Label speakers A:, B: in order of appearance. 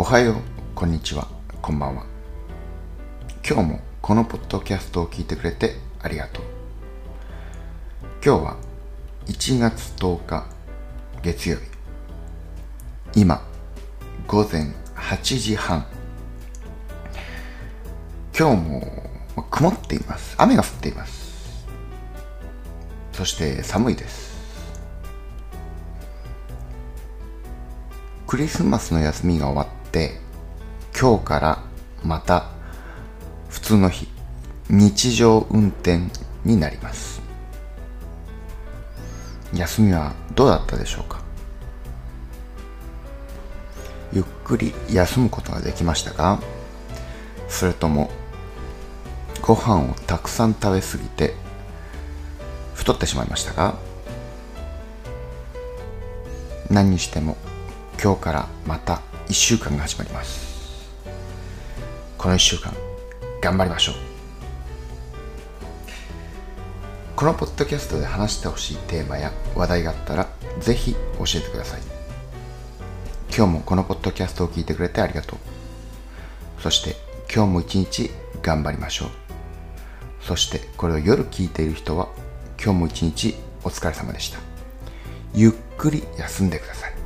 A: おはよう、こんにちは、こんばんは。今日もこのポッドキャストを聞いてくれてありがとう。今日は1月10日月曜日。今、午前8時半。今日も曇っています。雨が降っています。そして寒いです。クリスマスの休みが終わって今日からまた普通の日日常運転になります。休みはどうだったでしょうか？ゆっくり休むことができましたか？それともご飯をたくさん食べ過ぎて太ってしまいましたか？何にしても今日からまた1週間が始まります。この1週間頑張りましょう。このポッドキャストで話してほしいテーマや話題があったらぜひ教えてください。今日もこのポッドキャストを聞いてくれてありがとう。そして今日も一日頑張りましょう。そしてこれを夜聞いている人は今日も一日お疲れ様でした。ゆっくり休んでください。